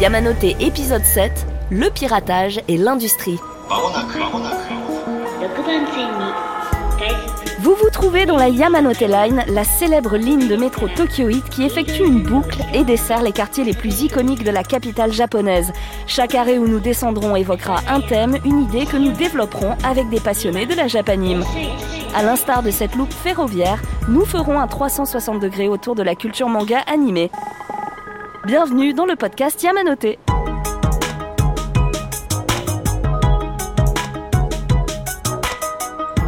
Yamanote épisode 7, le piratage et l'industrie. Vous vous trouvez dans la Yamanote Line, la célèbre ligne de métro tokyoïde qui effectue une boucle et dessert les quartiers les plus iconiques de la capitale japonaise. Chaque arrêt où nous descendrons évoquera un thème, une idée que nous développerons avec des passionnés de la japanime. À l'instar de cette loupe ferroviaire, nous ferons un 360 degrés autour de la culture manga animée. Bienvenue dans le podcast Yamanote.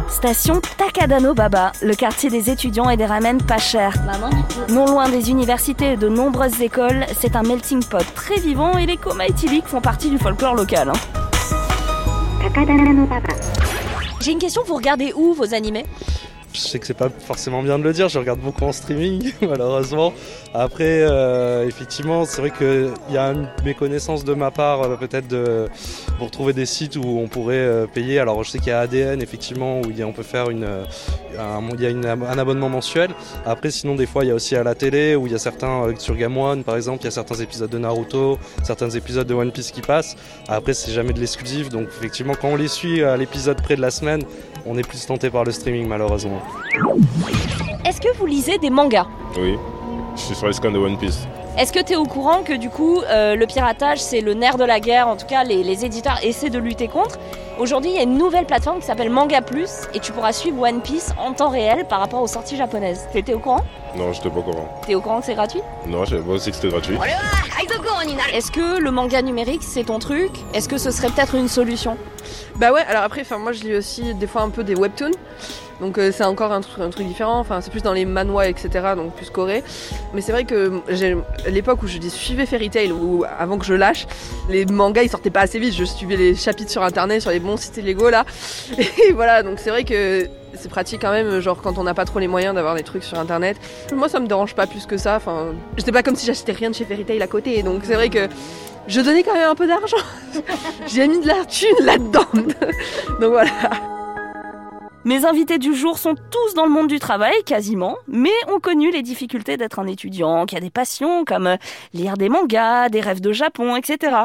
Station Takadano Baba, le quartier des étudiants et des ramen pas chers. Non loin des universités et de nombreuses écoles, c'est un melting pot très vivant et les éthyliques font partie du folklore local. hein. J'ai une question, vous regardez où vos animés? Je sais que c'est pas forcément bien de le dire, je regarde beaucoup en streaming, malheureusement. Après, euh, effectivement, c'est vrai qu'il y a une méconnaissance de ma part, euh, peut-être, de, pour trouver des sites où on pourrait euh, payer. Alors, je sais qu'il y a ADN, effectivement, où y a- on peut faire une, euh, un, y a un abonnement mensuel. Après, sinon, des fois, il y a aussi à la télé, où il y a certains, sur Game One, par exemple, il y a certains épisodes de Naruto, certains épisodes de One Piece qui passent. Après, c'est jamais de l'exclusif, donc effectivement, quand on les suit à l'épisode près de la semaine, on est plus tenté par le streaming, malheureusement. Est-ce que vous lisez des mangas Oui, je suis sur les scans de One Piece. Est-ce que tu es au courant que du coup euh, le piratage c'est le nerf de la guerre, en tout cas les, les éditeurs essaient de lutter contre Aujourd'hui il y a une nouvelle plateforme qui s'appelle Manga Plus et tu pourras suivre One Piece en temps réel par rapport aux sorties japonaises. T'étais au courant? Non, j'étais pas au courant. T'es au courant que c'est gratuit? Non, je savais pas aussi que c'était gratuit. Est-ce que le manga numérique c'est ton truc? Est-ce que ce serait peut-être une solution? Bah ouais, alors après, moi je lis aussi des fois un peu des webtoons, donc euh, c'est encore un, truc- un truc différent. Enfin c'est plus dans les manhwa etc. Donc plus coré. Mais c'est vrai que j'ai l'époque où je dis suivais Fairy Tail ou avant que je lâche, les mangas ils sortaient pas assez vite. Je suivais les chapitres sur internet sur les bons sites Lego là. Et voilà, donc c'est vrai que c'est pratique quand même, genre quand on n'a pas trop les moyens d'avoir des trucs sur internet. Moi ça me dérange pas plus que ça. Enfin, j'étais pas comme si j'achetais rien de chez Fairy Tail à côté. Donc c'est vrai que je donnais quand même un peu d'argent. J'ai mis de la thune là-dedans. Donc voilà. Mes invités du jour sont tous dans le monde du travail, quasiment, mais ont connu les difficultés d'être un étudiant qui a des passions comme lire des mangas, des rêves de Japon, etc.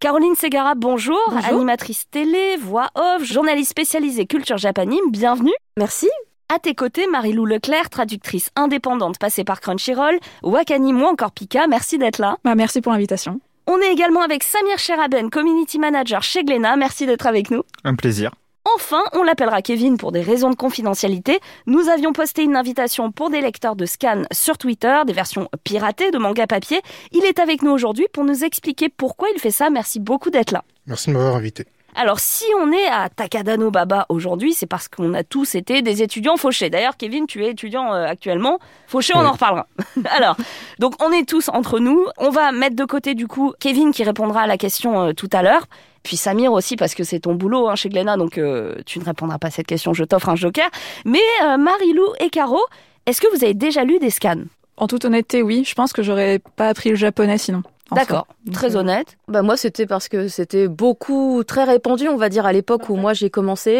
Caroline Segara, bonjour, Bonjour. animatrice télé, voix off, journaliste spécialisée culture japanime, bienvenue. Merci. À tes côtés, Marie-Lou Leclerc, traductrice indépendante passée par Crunchyroll, Wakani ou encore Pika, merci d'être là. Bah, merci pour l'invitation. On est également avec Samir Cheraben, community manager chez Glénat, merci d'être avec nous. Un plaisir. Enfin, on l'appellera Kevin pour des raisons de confidentialité. Nous avions posté une invitation pour des lecteurs de scan sur Twitter, des versions piratées de manga papier. Il est avec nous aujourd'hui pour nous expliquer pourquoi il fait ça. Merci beaucoup d'être là. Merci de m'avoir invité. Alors, si on est à Takadano Baba aujourd'hui, c'est parce qu'on a tous été des étudiants fauchés. D'ailleurs, Kevin, tu es étudiant euh, actuellement. Fauché, on Oui. en reparlera. Alors, donc on est tous entre nous. On va mettre de côté du coup Kevin qui répondra à la question euh, tout à l'heure. Puis Samir aussi parce que c'est ton boulot hein, chez Glénat, donc euh, tu ne répondras pas à cette question. Je t'offre un joker. Mais euh, Marilou et Caro, est-ce que vous avez déjà lu des scans? En toute honnêteté, oui. Je pense que j'aurais pas appris le japonais sinon. D'accord, très euh, honnête. Bah moi c'était parce que c'était beaucoup très répandu on va dire à l'époque où moi j'ai commencé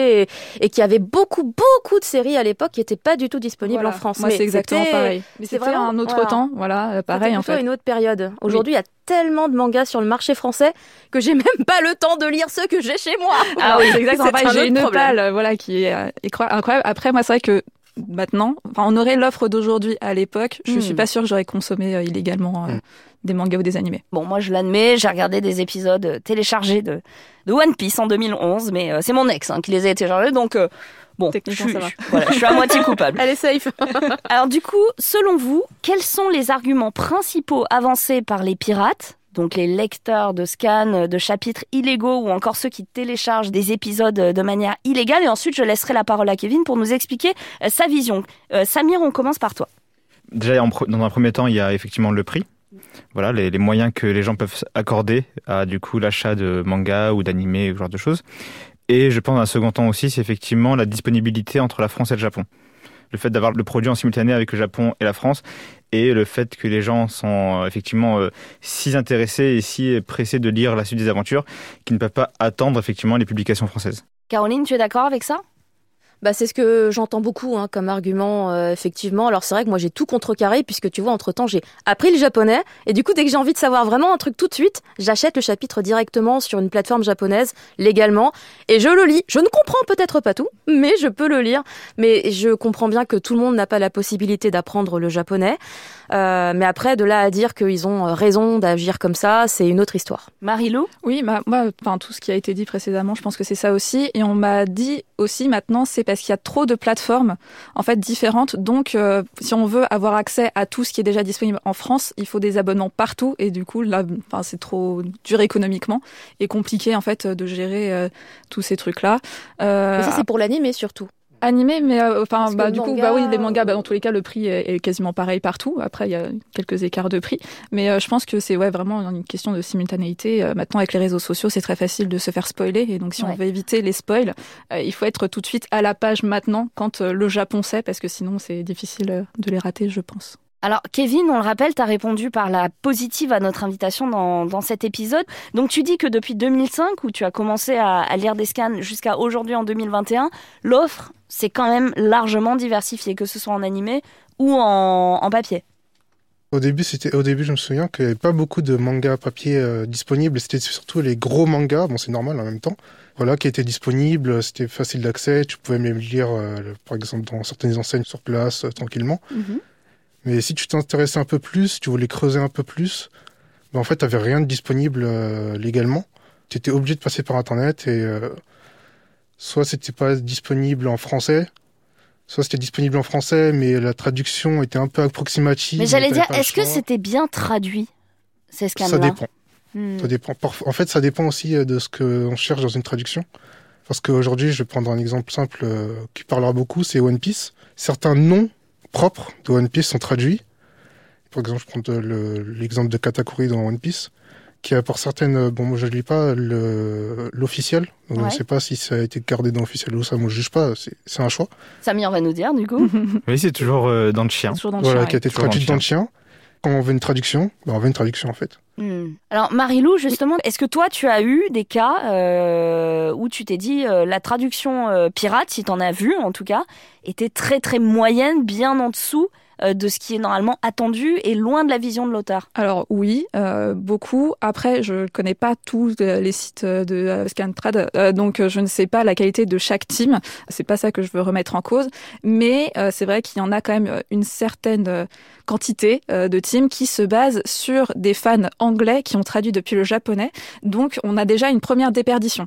et, et qu'il y avait beaucoup beaucoup de séries à l'époque qui étaient pas du tout disponibles voilà. en France. Moi, c'est exactement pareil. Mais c'était vraiment- un autre voilà. temps, voilà, pareil en fait. une autre période. Aujourd'hui, il y a tellement de mangas sur le marché français que j'ai même pas le temps de lire ceux que j'ai chez moi. Ah oui, c'est exactement C'est pareil. un J'ai autre une problème. palle, voilà, qui est euh, incroyable. Après, moi, c'est vrai que maintenant, enfin, on aurait l'offre d'aujourd'hui à l'époque. Je Hmm. suis pas sûre que j'aurais consommé euh, illégalement euh, Hmm. Des mangas ou des animés. Bon, moi je l'admets, j'ai regardé des épisodes euh, téléchargés de, de One Piece en 2011, mais euh, c'est mon ex hein, qui les a téléchargés, donc euh, bon, je Techniquement, suis, je- voilà, je suis à moitié coupable. Elle est safe. Alors du coup, selon vous, quels sont les arguments principaux avancés par les pirates donc les lecteurs de scans, de chapitres illégaux ou encore ceux qui téléchargent des épisodes de manière illégale? Et ensuite, je laisserai la parole à Kevin pour nous expliquer sa vision. Euh, Samir, on commence par toi. Déjà, dans un premier temps, il y a effectivement le prix. Voilà, les, moyens que les gens peuvent accorder à du coup l'achat de manga ou d'animé, ce genre de choses. Et je pense, un second temps aussi, c'est effectivement la disponibilité entre la France et le Japon. Le fait d'avoir le produit en simultané avec le Japon et la France, et le fait que les gens sont euh, effectivement euh, si intéressés et si pressés de lire la suite des aventures qu'ils ne peuvent pas attendre effectivement les publications françaises. Caroline, tu es d'accord avec ça? Bah, c'est ce que j'entends beaucoup hein, comme argument, euh, effectivement. Alors c'est vrai que moi j'ai tout contrecarré puisque tu vois, entre-temps j'ai appris le japonais et du coup dès que j'ai envie de savoir vraiment un truc tout de suite, j'achète le chapitre directement sur une plateforme japonaise légalement et je le lis. Je ne comprends peut-être pas tout, mais je peux le lire. Mais je comprends bien que tout le monde n'a pas la possibilité d'apprendre le japonais. Euh, mais après, de là à dire qu'ils ont raison d'agir comme ça, c'est une autre histoire. Marie-Lou Oui, bah, moi, enfin, tout ce qui a été dit précédemment, je pense que c'est ça aussi. Et on m'a dit aussi maintenant, c'est parce qu'il y a trop de plateformes en fait différentes. Donc, euh, si on veut avoir accès à tout ce qui est déjà disponible en France, il faut des abonnements partout. Et du coup, là, enfin, c'est trop dur économiquement et compliqué en fait de gérer euh, tous ces trucs-là. Euh, Mais ça, c'est pour l'animé surtout. Animé, mais euh, enfin, bah, du coup, bah oui, les mangas, bah, euh, dans tous les cas, le prix est, est quasiment pareil partout. Après, il y a quelques écarts de prix, mais euh, je pense que c'est ouais vraiment une question de simultanéité. Euh, maintenant, avec les réseaux sociaux, c'est très facile de se faire spoiler, et donc si Ouais. on veut éviter les spoils, euh, il faut être tout de suite à la page maintenant quand euh, le Japon sait, parce que sinon, c'est difficile euh, de les rater, je pense. Alors, Kevin, on le rappelle, tu as répondu par la positive à notre invitation dans, dans cet épisode. Donc, tu dis que depuis 2005, où tu as commencé à, à lire des scans, jusqu'à aujourd'hui en 2021, l'offre s'est quand même largement diversifiée, que ce soit en animé ou en, en papier. Au début, c'était, au début, je me souviens qu'il n'y avait pas beaucoup de mangas papier euh, disponibles. C'était surtout les gros mangas. Bon, c'est normal en même temps. Voilà, qui étaient disponibles. C'était facile d'accès. Tu pouvais même lire, euh, par exemple, dans certaines enseignes sur place, euh, tranquillement. Mais si tu t'intéressais un peu plus, tu voulais creuser un peu plus, ben en fait, tu n'avais rien de disponible euh, légalement. Tu étais obligé de passer par Internet et euh, soit c'était pas disponible en français, soit c'était disponible en français, mais la traduction était un peu approximative. Mais j'allais t'avais dire, est-ce que c'était bien traduit, ces scans-là Ça dépend. Hmm. Ça dépend. En fait, ça dépend aussi euh, de ce qu'on cherche dans une traduction. Parce qu'aujourd'hui, je vais prendre un exemple simple euh, qui parlera beaucoup, c'est One Piece. Certains noms propres de One Piece sont traduits. Par exemple, je prends le- l'exemple de Katakuri dans One Piece, qui a pour certaines, euh, bon, moi je ne lis pas l'officiel, donc je Ouais. ne sais pas si ça a été gardé dans l'officiel ou ça, moi je juge pas, c'est un choix. Samir va nous dire, du coup. Oui, c'est toujours euh, dans le chien. Toujours dans le Voilà, chien, qui a été dans traduit dans le chien. Quand on veut une traduction, ben, on veut une traduction en fait. Hmm. Alors Marilou, justement, est-ce que toi tu as eu des cas euh, où tu t'es dit euh, la traduction euh, pirate, si t'en as vu en tout cas, était très très moyenne, bien en dessous euh, de ce qui est normalement attendu et loin de la vision de l'auteur Alors oui, euh, beaucoup. Après, je connais pas tous euh, les sites euh, de euh, Scantrad, euh, donc euh, je ne sais pas la qualité de chaque team. C'est pas ça que je veux remettre en cause, mais euh, c'est vrai qu'il y en a quand même euh, une certaine euh, quantité euh, de teams qui se basent sur des fans anglais qui ont traduit depuis le japonais. Donc on a déjà une première déperdition.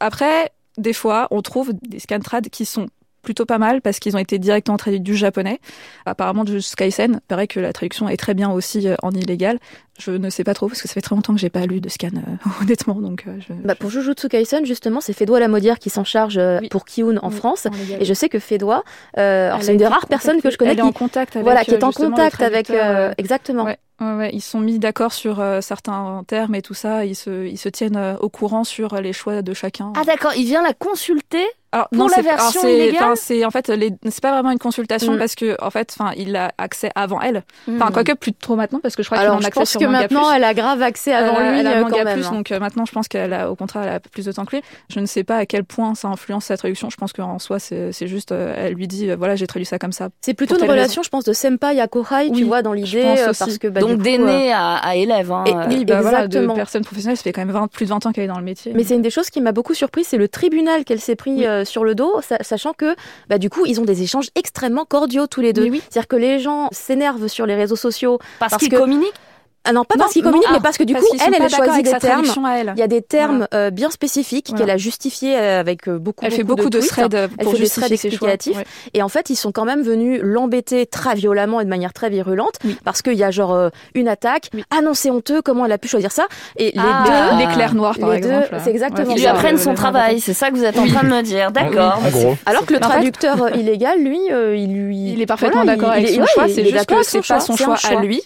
Après, des fois, on trouve des Scantrad qui sont plutôt pas mal parce qu'ils ont été directement traduits du japonais. Apparemment, du Skysen, paraît que la traduction est très bien aussi euh, en illégal. Je ne sais pas trop parce que ça fait très longtemps que j'ai pas lu de scan, euh, honnêtement. Donc, euh, je, Bah, pour Jujutsu Kaisen, justement, c'est Fédois Lamodière qui s'en charge euh, Oui. pour Kiun en Oui, France. en. Et je sais que Fédois, euh, c'est une des rares personnes que je connais Elle est qui, en contact avec, voilà, qui est en contact avec, exactement. Ouais, ouais, ouais, ils sont mis d'accord sur euh, certains termes et tout ça. Ils se, ils se tiennent euh, au courant sur les choix de chacun. Ah d'accord, il vient la consulter Alors, pour la c'est- version illégale enfin, c'est en fait, c'est pas vraiment une consultation Mm. parce que en fait, enfin, il a accès avant elle. Enfin, Hmm. quoique plus trop maintenant parce que je crois qu'il en accès pense sur que Manga maintenant, Plus. elle a grave accès avant a- lui elle a euh, Manga quand même. Plus, hein. donc euh, maintenant je pense qu'elle a au contraire elle a plus de temps que lui. Je ne sais pas à quel point ça influence sa traduction. Je pense qu'en soi c'est c'est juste euh, elle lui dit euh, voilà j'ai traduit ça comme ça. C'est plutôt une relation, je pense, de senpai à kohai, tu vois, dans je l'idée, euh, parce que bah, Donc du coup, euh, d'aîné à, à élève. hein, Et- euh. oui, bah, voilà, de personne professionnelle, ça fait quand même 20 plus de 20 ans qu'elle est dans le métier. Mais c'est une des choses qui m'a beaucoup surpris, c'est le tribunal qu'elle s'est pris. Euh, sur le dos, sa- sachant que bah, du coup ils ont des échanges extrêmement cordiaux tous les deux. Oui. C'est-à-dire que les gens s'énervent sur les réseaux sociaux. parce, parce qu'il que- communique Ah non, pas Non, parce qu'ils communiquent, ah, mais parce que du Parce coup elle, elle pas a d'accord choisi avec des termes. Il y a des termes euh, bien spécifiques Voilà. qu'elle a justifiés euh, avec euh, beaucoup, Elle fait beaucoup de tweets. threads euh, Elle pour des justifier threads ses choix. explicatifs. Ouais. Et en fait, ils sont quand même venus l'embêter très violemment et de manière très virulente Oui. parce qu'il y a genre euh, une attaque. Oui. Ah non, c'est honteux, comment elle a pu choisir ça? Et les Ah. deux. L'éclair noir par Les deux, exemple. c'est exactement Ils lui apprennent son travail, c'est ça que vous êtes en train de me dire. D'accord. En gros. Alors que le traducteur illégal, lui, euh, il lui. Il est parfaitement d'accord il- avec son choix, c'est est juste d'accord que c'est pas son choix à lui.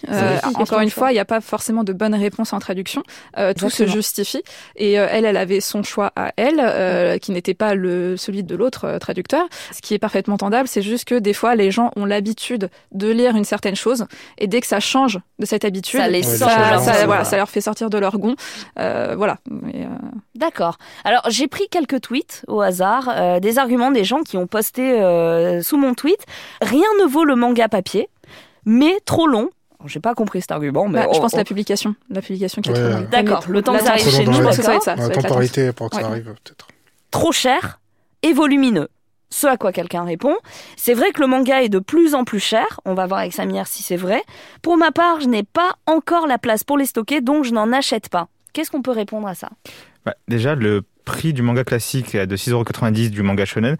Encore de une fois, il n'y a pas forcément de bonnes réponses en traduction. Euh, tout se justifie. Et euh, elle, elle avait son choix à elle, euh, qui n'était pas le celui de l'autre traducteur. Ce qui est parfaitement entendable, c'est juste que des fois, les gens ont l'habitude de lire une certaine chose, et dès que ça change de cette habitude, Ça les ça, ça- goût. voilà, ça leur fait sortir de leur. Euh, voilà. D'accord. Alors j'ai pris quelques tweets au hasard, des arguments des gens qui ont posté sous mon tweet. Rien ne vaut le manga papier, mais trop long. J'ai pas compris cet argument, mais bah, je pense on- la publication, la publication qui est Ouais. trop longue. D'accord, le temps que ça arrive chez Trop nous, je pense que ça va être ça. L'attente. temporalité pour que ça arrive, peut-être. trop cher et volumineux. Ce à quoi quelqu'un répond, c'est vrai que le manga est de plus en plus cher, on va voir avec Samir si c'est vrai. Pour ma part, je n'ai pas encore la place pour les stocker, donc je n'en achète pas. Qu'est-ce qu'on peut répondre à ça? Bah, déjà, le prix du manga classique de 6,90€ du manga shonen.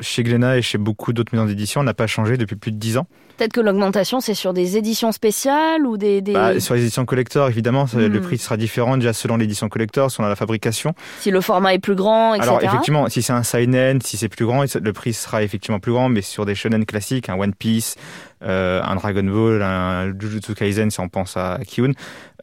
Chez Glénat et chez beaucoup d'autres maisons d'édition, n'a pas changé depuis plus de 10 ans. Peut-être que l'augmentation, c'est sur des éditions spéciales ou des... des- Bah, sur les éditions collector, évidemment, ça- Hmm. le prix sera différent déjà selon l'édition collector, selon la fabrication. Si le format est plus grand, etc. Alors effectivement, si c'est un seinen, si c'est plus grand, le prix sera effectivement plus grand, mais sur des shonen classiques, un One Piece, euh, un Dragon Ball, un Jujutsu Kaisen, si on pense à Kiun,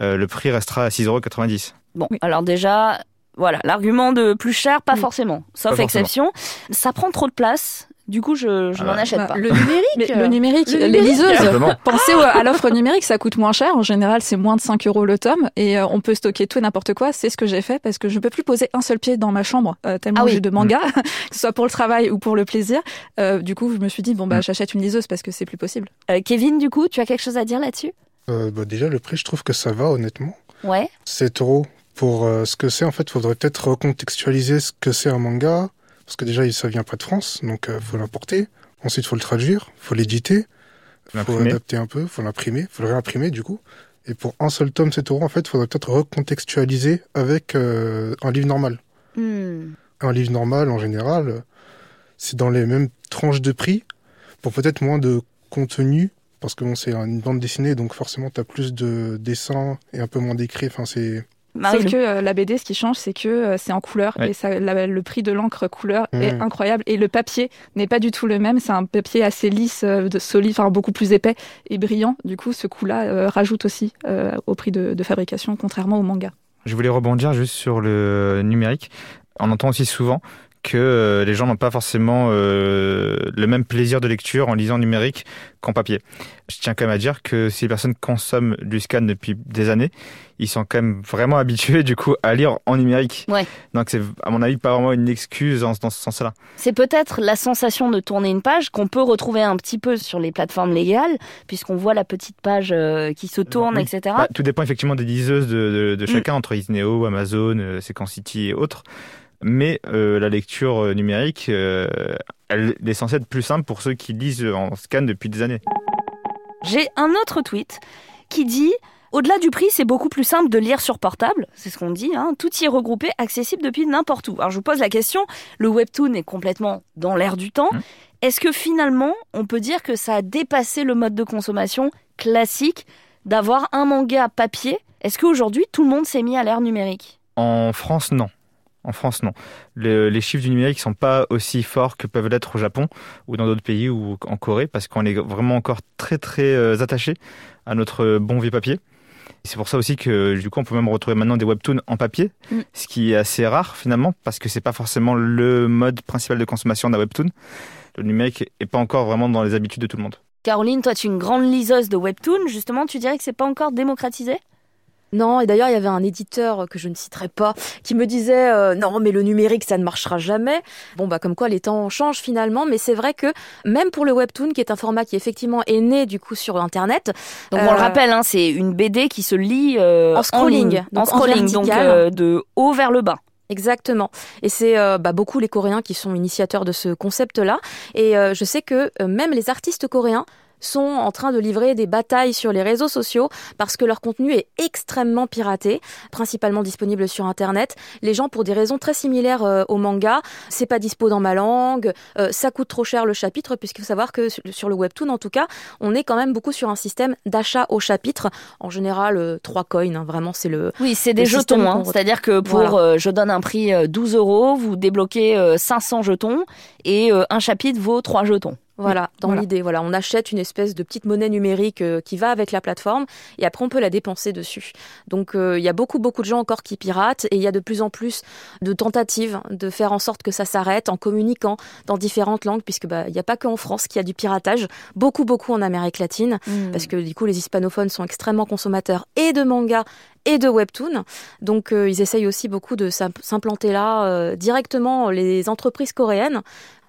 euh, le prix restera à 6,90€. Bon, Oui. alors déjà, voilà, l'argument de plus cher, pas Oui. forcément, sauf Pas forcément. exception. Ça prend trop de place, du coup, je, je Ah n'en achète Bah, pas. Le numérique. Mais le numérique, Le les numérique. liseuses. Pensez à l'offre numérique, ça coûte moins cher. En général, c'est moins de 5 euros le tome et euh, on peut stocker tout et n'importe quoi. C'est ce que j'ai fait parce que je ne peux plus poser un seul pied dans ma chambre euh, tellement Ah oui. j'ai de mangas, que ce soit pour le travail ou pour le plaisir. Euh, du coup, je me suis dit bon bah Mm. j'achète une liseuse parce que c'est plus possible. Euh, Kevin, du coup, tu as quelque chose à dire là-dessus? Euh, bah, déjà, le prix, je trouve que ça va, honnêtement. Ouais. 7 euros pour euh, ce que c'est. En fait, faudrait peut-être recontextualiser ce que c'est un manga. Parce que déjà, ça vient pas de France, donc euh, faut l'importer. Ensuite, faut le traduire, faut l'éditer, faut L'imprimer. adapter un peu, faut l'imprimer, faut le réimprimer du coup. Et pour un seul tome, 7 euros, en fait, faudrait peut-être recontextualiser avec euh, un livre normal. Hmm. Un livre normal, en général, c'est dans les mêmes tranches de prix, pour peut-être moins de contenu, parce que bon, c'est une bande dessinée, donc forcément, t'as plus de dessins et un peu moins d'écrit. Enfin, c'est Marie, Sauf que euh, la BD, ce qui change, c'est que euh, c'est en couleur Ouais. et ça, la- le prix de l'encre couleur est Mm. incroyable et le papier n'est pas du tout le même. C'est un papier assez lisse, euh, de solide, enfin beaucoup plus épais et brillant. Du coup, ce coût-là euh, rajoute aussi euh, au prix de, de fabrication, contrairement au manga. Je voulais rebondir juste sur le numérique. On entend aussi souvent que euh, les gens n'ont pas forcément euh, le même plaisir de lecture en lisant numérique qu'en papier. Je tiens quand même à dire que si les personnes consomment du scan depuis des années, ils sont quand même vraiment habitués du coup à lire en numérique. Ouais. Donc c'est à mon avis pas vraiment une excuse dans, ce sens-là. c'est peut-être la sensation de tourner une page qu'on peut retrouver un petit peu sur les plateformes légales, puisqu'on voit la petite page euh, qui se tourne, Oui. etc. Bah, tout dépend effectivement des liseuses de, de, de Mm. chacun, entre Isneo, Amazon, Sequencity et autres. Mais euh, la lecture euh, numérique, euh, elle est censée être plus simple pour ceux qui lisent en scan depuis des années. J'ai un autre tweet qui dit au-delà du prix, c'est beaucoup plus simple de lire sur portable, c'est ce qu'on dit, hein, tout y est regroupé, accessible depuis n'importe où. Alors je vous pose la question, le webtoon est complètement dans l'air du temps. Mmh. Est-ce que finalement, on peut dire que ça a dépassé le mode de consommation classique d'avoir un manga papier? Est-ce qu'aujourd'hui, tout le monde s'est mis à l'ère numérique? En France, non. En France, non. Le- les chiffres du numérique sont pas aussi forts que peuvent l'être au Japon ou dans d'autres pays ou en Corée parce qu'on est vraiment encore très très euh, attaché à notre bon vieux papier. C'est pour ça aussi que du coup on peut même retrouver maintenant des webtoons en papier, Mm. ce qui est assez rare finalement parce que c'est pas forcément le mode principal de consommation d'un webtoon. Le numérique est pas encore vraiment dans les habitudes de tout le monde. Caroline, toi tu es une grande liseuse de webtoon, justement tu dirais que c'est pas encore démocratisé? Non, et d'ailleurs, il y avait un éditeur que je ne citerai pas qui me disait euh, non, mais le numérique, ça ne marchera jamais. Bon, bah, comme quoi les temps changent finalement, mais c'est vrai que même pour le webtoon, qui est un format qui effectivement est né du coup sur Internet, Donc on le Euh, rappelle, hein, c'est une BD qui se lit euh, En scrolling, donc en en scrolling, donc vertical. euh, de haut vers le bas. Exactement. Et c'est euh, bah, beaucoup les Coréens qui sont initiateurs de ce concept-là. Et euh, je sais que euh, même les artistes coréens sont en train de livrer des batailles sur les réseaux sociaux parce que leur contenu est extrêmement piraté, principalement disponible sur Internet. Les gens, pour des raisons très similaires euh, au manga, c'est pas dispo dans ma langue, euh, ça coûte trop cher le chapitre, puisqu'il faut savoir que sur- le webtoon, en tout cas, on est quand même beaucoup sur un système d'achat au chapitre. En général, euh, trois coins, hein, vraiment, c'est le, Oui, c'est des jetons. hein. C'est-à-dire que pour, Voilà. euh, je donne un prix euh, 12 euros, vous débloquez euh, 500 jetons et euh, un chapitre vaut 3 jetons. Voilà, dans l'idée. Voilà, on achète une espèce de petite monnaie numérique euh, qui va avec la plateforme et après on peut la dépenser dessus. Donc euh, il y a beaucoup beaucoup de gens encore qui piratent et il y a de plus en plus de tentatives de faire en sorte que ça s'arrête en communiquant dans différentes langues puisque bah il n'y a pas qu'en France qu'il y a du piratage, beaucoup beaucoup en Amérique latine Hmm. parce que du coup les hispanophones sont extrêmement consommateurs et de manga et de webtoon. Donc euh, ils essayent aussi beaucoup de s'im- s'implanter là directement les entreprises coréennes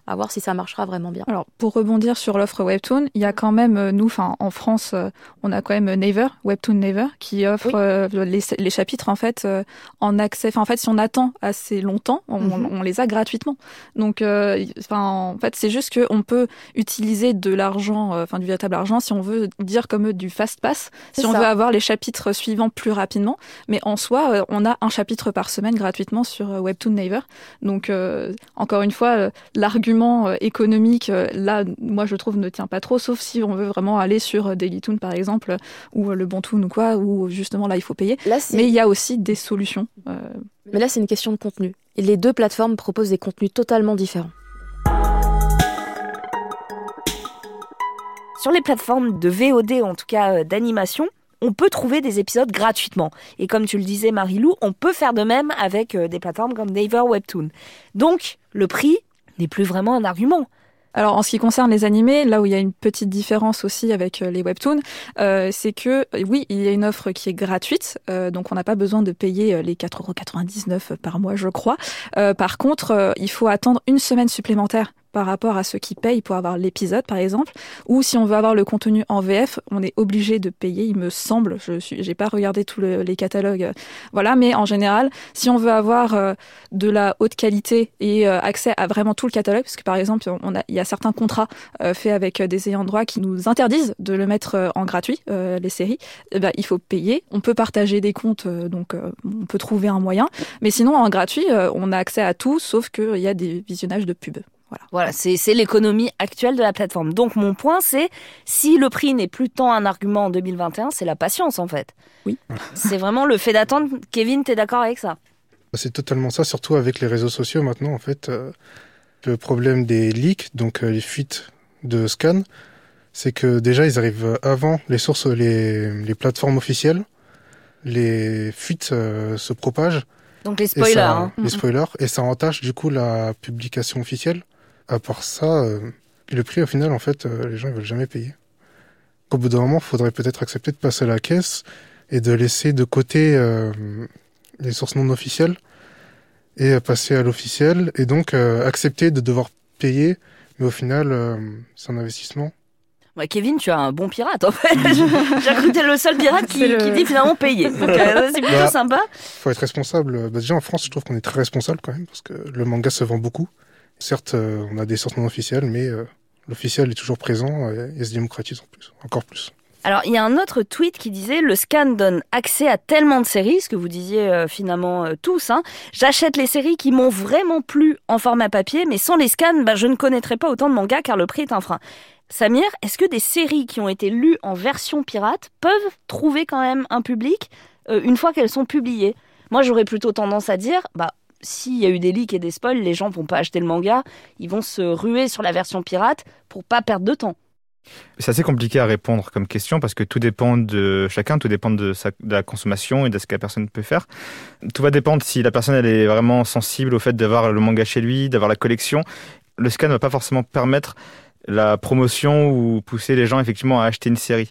à voir si ça marchera vraiment bien. Alors, pour rebondir sur l'offre Webtoon, il y a quand même, euh, nous, enfin, en France, euh, on a quand même Naver, Webtoon Naver, qui offre Oui. euh, les, les chapitres, en fait, euh, en accès. Enfin, en fait, si on attend assez longtemps, on, Mhm. on les a gratuitement. Donc, euh, en fait, c'est juste qu'on peut utiliser de l'argent, euh, enfin, du véritable argent, si on veut dire comme eux du fast pass, si on ça. veut avoir les chapitres suivants plus rapidement. Mais en soi, euh, on a un chapitre par semaine gratuitement sur euh, Webtoon Naver. Donc, euh, encore une fois, euh, l'argument euh, économique, euh, là, moi, je trouve, ne tient pas trop, sauf si on veut vraiment aller sur euh, Dailytoon, par exemple, ou le Bontoon ou quoi, où justement, là, il faut payer. Là, Mais il y a aussi des solutions. euh, Mais là, c'est une question de contenu. Et les deux plateformes proposent des contenus totalement différents. Sur les plateformes de VOD, en tout cas d'animation, on peut trouver des épisodes gratuitement. Et comme tu le disais, Marilou, on peut faire de même avec des plateformes comme Naver Webtoon. Donc, le prix n'est plus vraiment un argument. Alors en ce qui concerne les animés, là où il y a une petite différence aussi avec euh, les webtoons, euh, c'est que euh, oui, il y a une offre qui est gratuite, donc on n'a pas besoin de payer les 4,99€ par mois, je crois. Par contre, il faut attendre une semaine supplémentaire par rapport à ceux qui payent pour avoir l'épisode, par exemple. Ou si on veut avoir le contenu en VF, on est obligé de payer, il me semble. Je j'ai pas regardé tous le- les catalogues, voilà. Mais en général, si on veut avoir euh, de la haute qualité et euh, accès à vraiment tout le catalogue, parce que par exemple, on a, il y a certains contrats euh, faits avec des ayants droit qui nous interdisent de le mettre en gratuit, les séries. Eh ben, il faut payer. On peut partager des comptes, donc on peut trouver un moyen. Mais sinon, en gratuit, on a accès à tout, sauf qu'il y a des visionnages de pubs. Voilà. Voilà, c'est l'économie actuelle de la plateforme. Donc mon point, c'est si le prix n'est plus tant un argument en 2021, c'est la patience en fait. Oui. C'est vraiment le fait d'attendre. Kevin, t'es d'accord avec ça? C'est totalement ça, surtout avec les réseaux sociaux maintenant, en fait. euh, le problème des leaks, donc euh, les fuites de scan, c'est que déjà, ils arrivent avant les sources, les, les plateformes officielles. Les fuites euh, se propagent. Donc les spoilers. ça- hein. Les spoilers. Et ça entache, du coup, la publication officielle. À part ça, euh, le prix, au final, en fait, euh, les gens, ils veulent jamais payer. Au bout d'un moment, il faudrait peut-être accepter de passer à la caisse et de laisser de côté euh, les sources non officielles et euh, passer à l'officiel et donc euh, accepter de devoir payer, mais au final, euh, c'est un investissement. Ouais, Kevin, tu as un bon pirate en fait. J'ai cru que t'es le seul pirate qui, le- qui dit finalement payer. Donc euh, c'est plutôt Bah. sympa. faut être responsable. Bah, déjà en France, je trouve qu'on est très responsable quand même parce que le manga se vend beaucoup. Certes, euh, on a des sources non mais euh, l'officiel est toujours présent et se démocratise en plus, encore plus. Alors, il y a un autre tweet qui disait le scan donne accès à tellement de séries, ce que vous disiez euh, finalement tous. Hein. J'achète les séries qui m'ont vraiment plu en format papier, mais sans les scans, bah, je ne connaîtrais pas autant de mangas car le prix est un frein. Samir, est-ce que des séries qui ont été lues en version pirate peuvent trouver quand même un public? Une fois qu'elles sont publiées Moi, j'aurais plutôt tendance à dire, bah, s'il y a eu des leaks et des spoils, les gens vont pas acheter le manga, ils vont se ruer sur la version pirate pour pas perdre de temps. C'est assez compliqué à répondre comme question parce que tout dépend de chacun, tout dépend de, sa, la consommation et de ce que la personne peut faire. Tout va dépendre si la personne elle est vraiment sensible au fait d'avoir le manga chez lui, d'avoir la collection. Le scan ne va pas forcément permettre la promotion ou pousser les gens effectivement à acheter une série.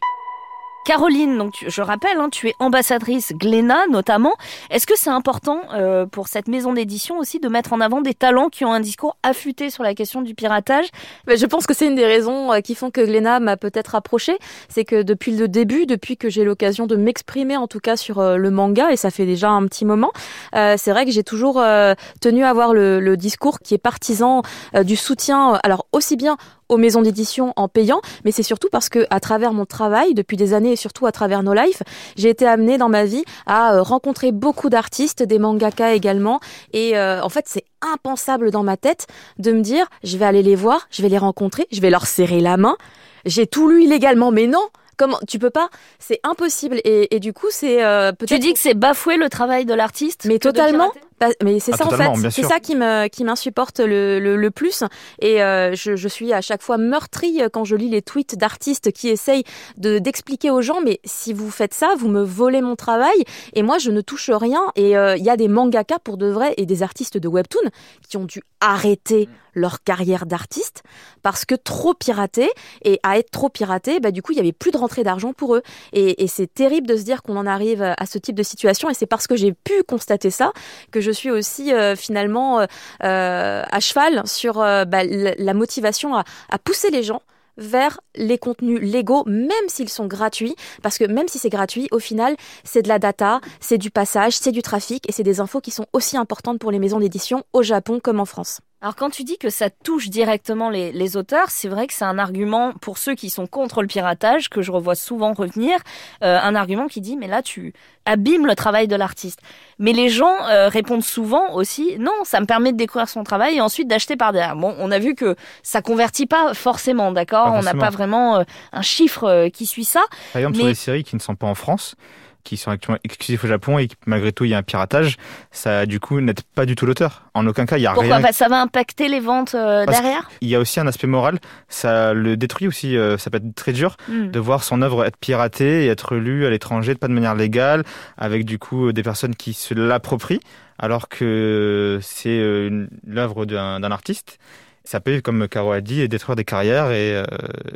Caroline, donc tu- je rappelle, hein, tu es ambassadrice Glénat notamment. Est-ce que c'est important euh, pour cette maison d'édition aussi de mettre en avant des talents qui ont un discours affûté sur la question du piratage? Mais je pense que c'est une des raisons euh, qui font que Glénat m'a peut-être approché. C'est que depuis le début, depuis que j'ai l'occasion de m'exprimer en tout cas sur euh, le manga, et ça fait déjà un petit moment, euh, c'est vrai que j'ai toujours euh, tenu à avoir le, le discours qui est partisan euh, du soutien, alors aussi bien aux maisons d'édition en payant, mais c'est surtout parce que à travers mon travail, depuis des années et surtout à travers nos lives, j'ai été amenée dans ma vie à euh, rencontrer beaucoup d'artistes, des mangaka également, et euh, en fait c'est impensable dans ma tête de me dire je vais aller les voir, je vais les rencontrer, je vais leur serrer la main. J'ai tout lu illégalement, mais non. Comment tu peux pas? C'est impossible. Et, et du coup, c'est euh, Tu peut-être. dis que c'est bafouer le travail de l'artiste Mais totalement. Bah, mais c'est Ah, ça en fait, c'est ça qui me qui m'insupporte le, le, le plus. Et euh, je, je suis à chaque fois meurtrie quand je lis les tweets d'artistes qui essayent de d'expliquer aux gens mais si vous faites ça, vous me volez mon travail. Et moi je ne touche rien. Et euh, il y a des mangaka pour de vrai et des artistes de webtoon qui ont dû arrêter leur carrière d'artiste parce que trop piraté. Et à être trop piraté, bah du coup il y avait plus de rentrée d'argent pour eux. Et, et c'est terrible de se dire qu'on en arrive à ce type de situation. Et c'est parce que j'ai pu constater ça que je suis aussi euh, finalement euh, euh, à cheval sur bah, la, motivation à pousser les gens vers les contenus légaux, même s'ils sont gratuits, parce que même si c'est gratuit, au final, c'est de la data, c'est du passage, c'est du trafic, et c'est des infos qui sont aussi importantes pour les maisons d'édition au Japon comme en France. Alors quand tu dis que ça touche directement les, les auteurs, c'est vrai que c'est un argument pour ceux qui sont contre le piratage que je revois souvent revenir, euh, un argument qui dit mais là tu abîmes le travail de l'artiste. Mais les gens euh, répondent souvent aussi non, ça me permet de découvrir son travail et ensuite d'acheter par derrière. Bon, on a vu que ça convertit pas forcément, d'accord? On n'a pas vraiment euh, un chiffre euh, qui suit ça. Par exemple, sur Mais- des séries qui ne sont pas en France, qui sont actuellement exclusifs au Japon et qui, malgré tout, il y a un piratage, ça, du coup, n'aide pas du tout l'auteur. En aucun cas, il y a Pourquoi rien. Que ça va impacter les ventes euh, que- derrière? Il y a aussi un aspect moral. Ça le détruit aussi. euh, ça peut être très dur Hmm. de voir son œuvre être piratée et être lue à l'étranger, pas de manière légale, avec du coup des personnes qui se l'approprient, alors que c'est euh, l'œuvre d'un artiste. Ça peut, comme Caro a dit, détruire des carrières et, euh,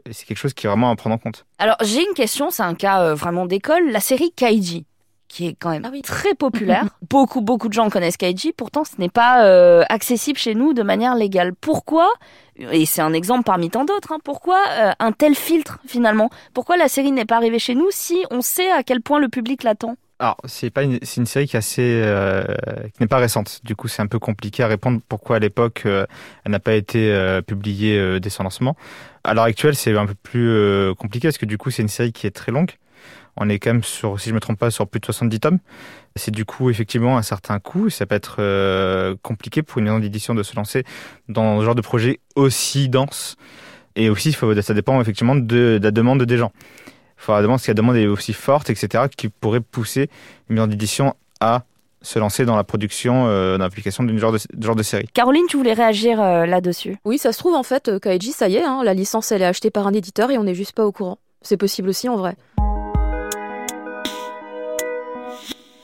et c'est quelque chose qui est vraiment à prendre en compte. Alors j'ai une question, c'est un cas euh, vraiment d'école. La série Kaiji, qui est quand même Ah oui. très populaire. beaucoup, beaucoup de gens connaissent Kaiji. Pourtant, ce n'est pas euh, accessible chez nous de manière légale. Pourquoi Et c'est un exemple parmi tant d'autres. hein, pourquoi euh, un tel filtre finalement? Pourquoi la série n'est pas arrivée chez nous si on sait à quel point le public l'attend? Alors, c'est pas une, c'est une série qui est assez, euh, qui n'est pas récente. Du coup, c'est un peu compliqué à répondre pourquoi à l'époque euh, elle n'a pas été euh, publiée euh, dès son lancement. À l'heure actuelle, c'est un peu plus euh, compliqué parce que du coup, c'est une série qui est très longue. On est quand même sur, si je me trompe pas, sur plus de 70 tomes. C'est du coup effectivement un certain coût. Ça peut être euh, compliqué pour une maison d'édition de se lancer dans ce genre de projet aussi dense. Et aussi, ça dépend effectivement de, de la demande des gens. Il faut la demande, si la demande est aussi forte, etc., qui pourrait pousser une maison d'édition à se lancer dans la production, euh, dans l'application d'une genre de, de genre de série. Caroline, tu voulais réagir euh, là-dessus Oui, ça se trouve en fait, euh, Kaiji, ça y est, hein, la licence elle est achetée par un éditeur et on n'est juste pas au courant. C'est possible aussi en vrai.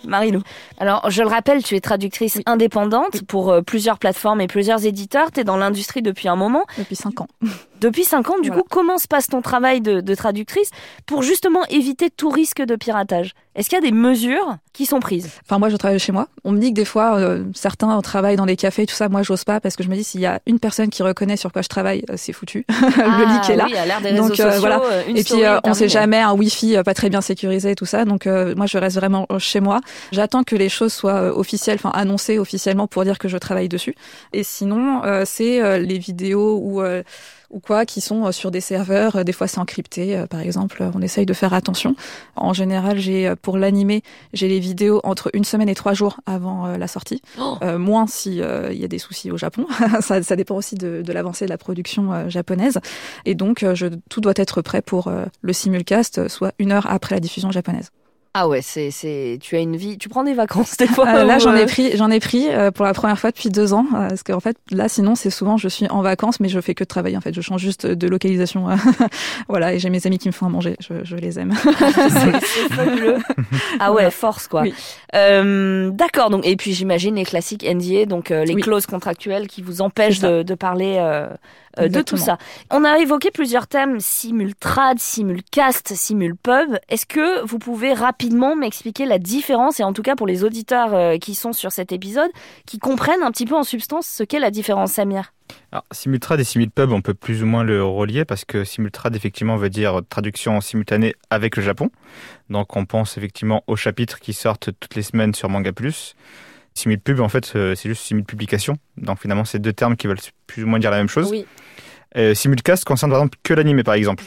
Marilou. Alors, je le rappelle, tu es traductrice indépendante pour euh, plusieurs plateformes et plusieurs éditeurs. Tu es dans l'industrie depuis un moment. Depuis 5 ans. Depuis 5 ans, du Voilà. coup, comment se passe ton travail de, de traductrice pour justement éviter tout risque de piratage? Est-ce qu'il y a des mesures qui sont prises? Enfin, moi, je travaille chez moi. On me dit que des fois, euh, certains travaillent dans des cafés, tout ça. Moi, j'ose pas parce que je me dis, s'il y a une personne qui reconnaît sur quoi je travaille, euh, c'est foutu. le leak est là. Ah Oui, à des Donc, sociaux, voilà. une Et puis, on sait terminée. jamais un Wi-Fi pas très bien sécurisé et tout ça. Donc, moi, je reste vraiment chez moi. J'attends que les choses soient euh, officielles, enfin annoncées officiellement pour dire que je travaille dessus. Et sinon, euh, c'est euh, les vidéos ou euh, ou quoi qui sont euh, sur des serveurs. Euh, Des fois, c'est encrypté, euh, par exemple. Euh, On essaye de faire attention. En général, j'ai euh, pour l'animer, j'ai les vidéos entre une semaine et trois jours avant euh, la sortie. Oh. Euh, moins si euh, il y a des soucis au Japon. ça, ça dépend aussi de, de l'avancée de la production euh, japonaise. Et donc, euh, je, tout doit être prêt pour euh, le simulcast, euh, soit une heure après la diffusion japonaise. Ah ouais, c'est, c'est, tu as une vie, tu prends des vacances des fois. Euh, là, j'en ai euh, pris, j'en ai pris euh, pour la première fois depuis deux ans, euh, parce qu'en fait, là, sinon, c'est souvent, je suis en vacances, mais je fais que de travailler. En fait, je change juste de localisation. voilà, et j'ai mes amis qui me font à manger. Je, je les aime. c'est, fabuleux. Ah ouais, Voilà. force quoi. Oui. Euh, d'accord. Donc et puis j'imagine les classiques NDA, donc euh, les Oui. clauses contractuelles qui vous empêchent de, de parler euh, de tout ça. On a évoqué plusieurs thèmes simultrad, simulcast, simulpub. Est-ce que vous pouvez rapidement m'expliquer la différence et en tout cas pour les auditeurs euh, qui sont sur cet épisode, qui comprennent un petit peu en substance ce qu'est la différence, Samir? Alors, simultrad et simulpub, on peut plus ou moins le relier parce que simultrad, effectivement, veut dire traduction simultanée avec le Japon. Donc, on pense effectivement aux chapitres qui sortent toutes les semaines sur Manga Plus. Simulpub, en fait, euh, c'est juste simulpublication. Donc, finalement, c'est deux termes qui veulent plus ou moins dire la même chose. Oui. Euh, simulcast concerne par exemple que l'anime, par exemple.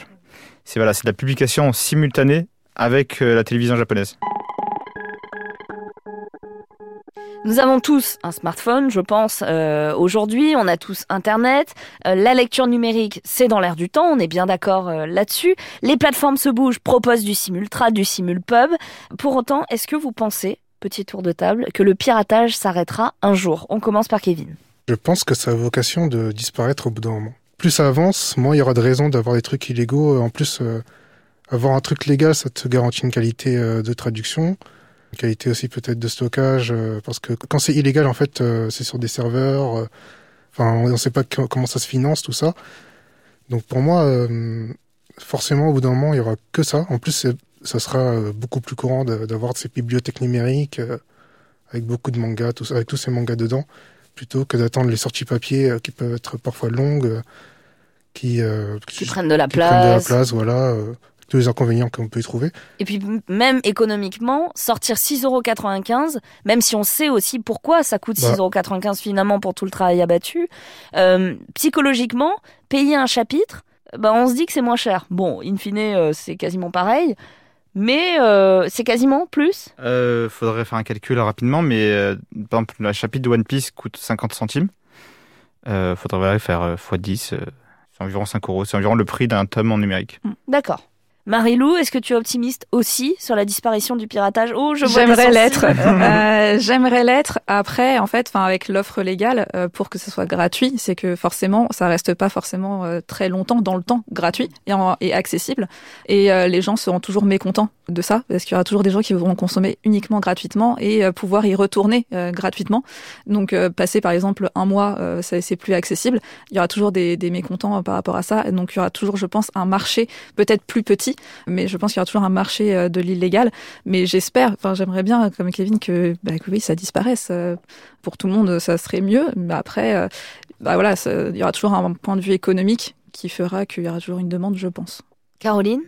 C'est voilà, c'est de la publication simultanée avec euh, la télévision japonaise. Nous avons tous un smartphone, je pense, euh, aujourd'hui. On a tous Internet. Euh, la lecture numérique, c'est dans l'air du temps. On est bien d'accord euh, là-dessus. Les plateformes se bougent, proposent du simultrad, du simulpub. Pour autant, est-ce que vous pensez, petit tour de table, que le piratage s'arrêtera un jour On commence par Kevin. Je pense que ça a vocation de disparaître au bout d'un moment. Plus ça avance, moins il y aura de raisons d'avoir des trucs illégaux. En plus, euh, avoir un truc légal, ça te garantit une qualité euh, de traduction, une qualité aussi peut-être de stockage, euh, parce que quand c'est illégal, en fait, c'est sur des serveurs. Enfin, on ne sait pas comment ça se finance, tout ça. Donc pour moi, forcément, au bout d'un moment, il y aura que ça. En plus, ça sera beaucoup plus courant d'avoir ces bibliothèques numériques avec beaucoup de mangas, tout, avec tous ces mangas dedans plutôt que d'attendre les sorties papier euh, qui peuvent être parfois longues, euh, qui, euh, qui, prennent de la place. Prennent de la place, voilà tous les inconvénients qu'on peut y trouver. Et puis même économiquement, sortir 6,95€, même si on sait aussi pourquoi ça coûte 6,95€ bah. finalement pour tout le travail abattu, psychologiquement, payer un chapitre, bah, on se dit que c'est moins cher. Bon, in fine, c'est quasiment pareil. Mais euh, c'est quasiment plus euh, Faudrait faire un calcul rapidement, mais euh, par exemple, le chapitre de One Piece coûte 50 centimes. Euh, faudrait faire x10, c'est environ 5 euros. C'est environ le prix d'un tome en numérique. D'accord. Marie-Lou, est-ce que tu es optimiste aussi sur la disparition du piratage Oh, je J'aimerais l'être. euh, J'aimerais l'être. Après, en fait, enfin, avec l'offre légale, euh, pour que ce soit gratuit, c'est que forcément, ça reste pas forcément euh, très longtemps dans le temps gratuit et, et accessible. Et euh, les gens seront toujours mécontents de ça, parce qu'il y aura toujours des gens qui voudront consommer uniquement gratuitement et pouvoir y retourner gratuitement. Donc, passer par exemple un mois, c'est plus accessible. Il y aura toujours des, des mécontents par rapport à ça. Et donc, il y aura toujours, je pense, un marché peut-être plus petit mais je pense qu'il y aura toujours un marché euh, de l'illégal. Mais j'espère, enfin, j'aimerais bien, comme Kevin, que, bah, oui, ça disparaisse. Euh, pour tout le monde, ça serait mieux. Mais après, euh, bah voilà, il y aura toujours un point de vue économique qui fera qu'il y aura toujours une demande, je pense. Caroline?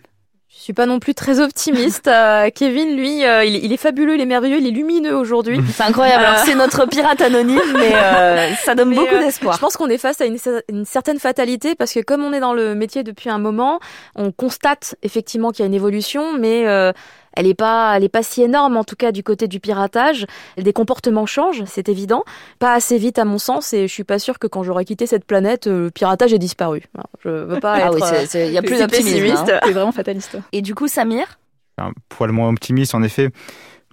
Je suis pas non plus très optimiste. Euh, Kevin, lui, euh, il, est fabuleux, il est merveilleux, il est lumineux aujourd'hui. C'est incroyable. Alors, c'est notre pirate anonyme, mais euh, ça donne beaucoup d'espoir. Je pense qu'on est face à une, une, certaine fatalité parce que comme on est dans le métier depuis un moment, on constate effectivement qu'il y a une évolution, mais elle est pas, elle est pas si énorme en tout cas du côté du piratage. Des comportements changent, c'est évident, pas assez vite à mon sens, et je suis pas sûre que quand j'aurai quitté cette planète, euh, le piratage ait disparu. je veux pas ah être. Ah oui, il y a plus d'optimisme. Hein. C'est vraiment fataliste. Et du coup, Samir? Un poil moins optimiste en effet.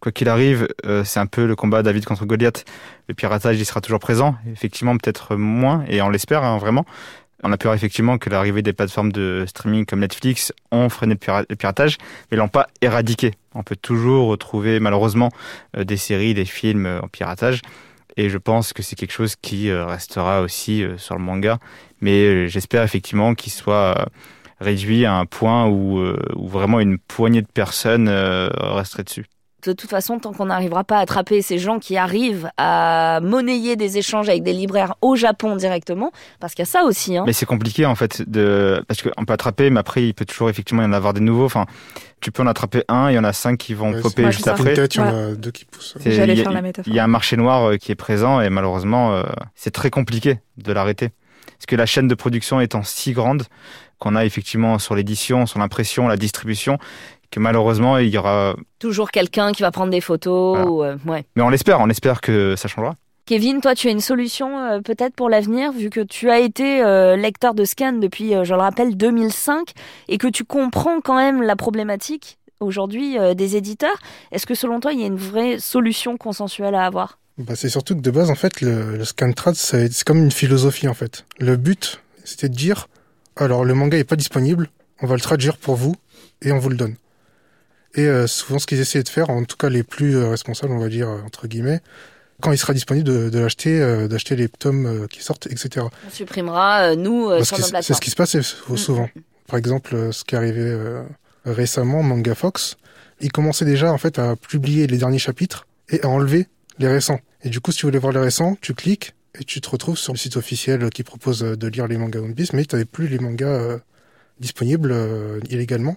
Quoi qu'il arrive, euh, c'est un peu le combat David contre Goliath. Le piratage, il sera toujours présent. Effectivement, peut-être moins, et on l'espère hein, vraiment. On a peur effectivement que l'arrivée des plateformes de streaming comme Netflix ont freiné le piratage, mais l'ont pas éradiqué. On peut toujours retrouver malheureusement euh, des séries, des films euh, en piratage. Et je pense que c'est quelque chose qui euh, restera aussi sur le manga. Mais j'espère effectivement qu'il soit réduit à un point où, où vraiment une poignée de personnes resterait dessus de toute façon, tant qu'on n'arrivera pas à attraper ces gens qui arrivent à monnayer des échanges avec des libraires au Japon directement, parce qu'il y a ça aussi. Hein. Mais c'est compliqué en fait, de... parce qu'on peut attraper, mais après il peut toujours effectivement y en avoir des nouveaux. Enfin, tu peux en attraper un, il y en a cinq qui vont popper juste après. Peut-être il y en a deux qui poussent. J'allais faire la métaphore. Il y a un marché noir euh, qui est présent et malheureusement, euh, c'est très compliqué de l'arrêter. Parce que la chaîne de production étant si grande, qu'on a effectivement sur l'édition, sur l'impression, la distribution, que malheureusement il y aura toujours quelqu'un qui va prendre des photos. Euh, ouais. Mais on l'espère, on espère que ça changera. Kevin, toi, tu as une solution euh, peut-être pour l'avenir, vu que tu as été euh, lecteur de scan depuis, je le rappelle, 2005, et que tu comprends quand même la problématique aujourd'hui des éditeurs. Est-ce que selon toi, il y a une vraie solution consensuelle à avoir? Bah, C'est surtout que de base, en fait, le, le scan trad, c'est comme une philosophie, en fait. Le but, c'était de dire, alors le manga est pas disponible, on va le traduire pour vous, et on vous le donne. Et euh, souvent, ce qu'ils essaient de faire, en tout cas les plus euh, responsables, on va dire euh, entre guillemets, quand il sera disponible, de, de l'acheter, d'acheter les tomes qui sortent, etc. On supprimera nous sur nos plateformes. C'est ce qui se passe mm. souvent. Par exemple, ce qui est arrivé récemment, Manga Fox, il commençait déjà en fait à publier les derniers chapitres et à enlever les récents. Et du coup, si tu voulais voir les récents, tu cliques et tu te retrouves sur le site officiel qui propose de lire les mangas One Piece, mais tu n'avais plus les mangas disponibles illégalement.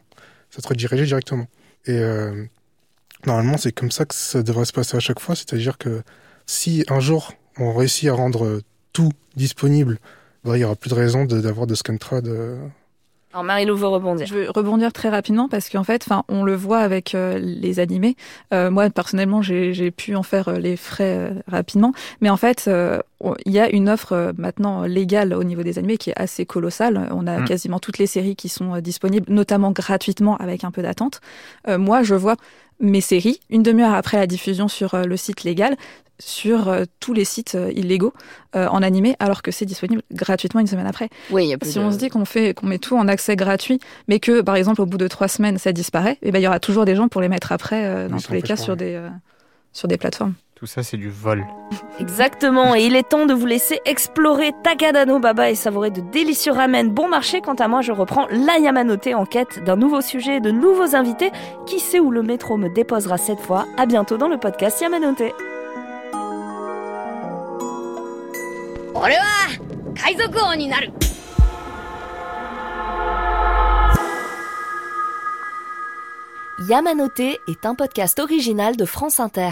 Ça te redirigeait directement. Et euh, normalement, c'est comme ça que ça devrait se passer à chaque fois. C'est-à-dire que si un jour on réussit à rendre tout disponible, bah, il y aura plus de raison d'avoir de, scantrad. Euh. Alors Marie-Lou veut rebondir. Je veux rebondir très rapidement parce qu'en fait, enfin, on le voit avec euh, les animés. moi, personnellement, j'ai pu en faire les frais rapidement, mais en fait, il y a une offre euh, maintenant légale au niveau des animés qui est assez colossale. On a Mm. quasiment toutes les séries qui sont euh, disponibles, notamment gratuitement avec un peu d'attente. Euh, moi, je vois mes séries une demi-heure après la diffusion sur euh, le site légal sur euh, tous les sites euh, illégaux euh, en animé alors que c'est disponible gratuitement une semaine après. Oui, il y a plus Si de- on se dit qu'on fait qu'on met tout en accès gratuit, mais que par exemple au bout de trois semaines ça disparaît, et ben il y aura toujours des gens pour les mettre après euh, dans tous les cas sur des euh, sur des plateformes. Tout ça, c'est du vol. Exactement, et il est temps de vous laisser explorer Takadano Baba et savourer de délicieux ramen bon marché. Quant à moi, je reprends la Yamanote en quête d'un nouveau sujet et de nouveaux invités. Qui sait où le métro me déposera cette fois À bientôt dans le podcast Yamanote. 俺は海賊王になる Yamanote est un podcast original de France Inter.